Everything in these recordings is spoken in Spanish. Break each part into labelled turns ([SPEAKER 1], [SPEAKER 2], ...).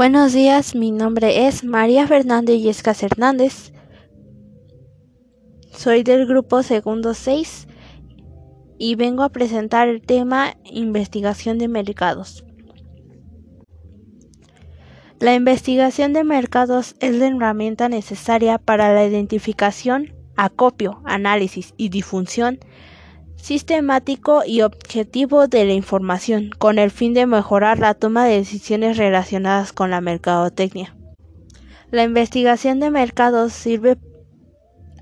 [SPEAKER 1] Buenos días, mi nombre es María Fernanda Yescas Hernández. Soy del grupo segundo 6 y vengo a presentar el tema investigación de mercados. La investigación de mercados es la herramienta necesaria para la identificación, acopio, análisis y difusión sistemático y objetivo de la información, con el fin de mejorar la toma de decisiones relacionadas con la mercadotecnia. La investigación de mercados sirve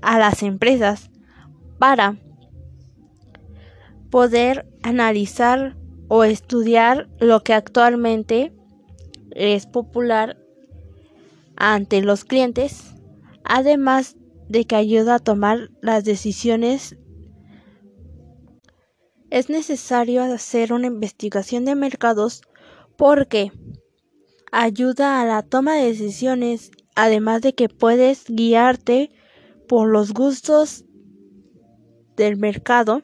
[SPEAKER 1] a las empresas para poder analizar o estudiar lo que actualmente es popular ante los clientes, además de que ayuda a tomar las decisiones es necesario hacer una investigación de mercados porque ayuda a la toma de decisiones, además de que puedes guiarte por los gustos del mercado,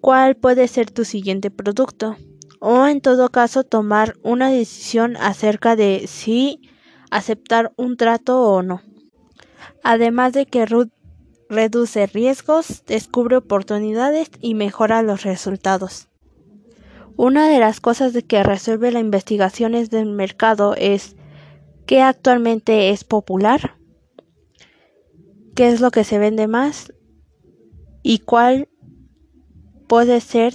[SPEAKER 1] cuál puede ser tu siguiente producto, o en todo caso tomar una decisión acerca de si aceptar un trato o no. Además de que Ruth reduce riesgos, descubre oportunidades y mejora los resultados. Una de las cosas que resuelve la investigación del mercado es qué actualmente es popular, qué es lo que se vende más y cuál puede ser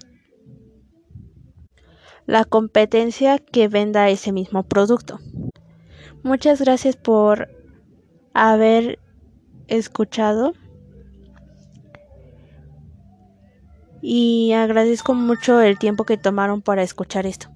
[SPEAKER 1] la competencia que venda ese mismo producto. Muchas gracias por haber escuchado. Y agradezco mucho el tiempo que tomaron para escuchar esto.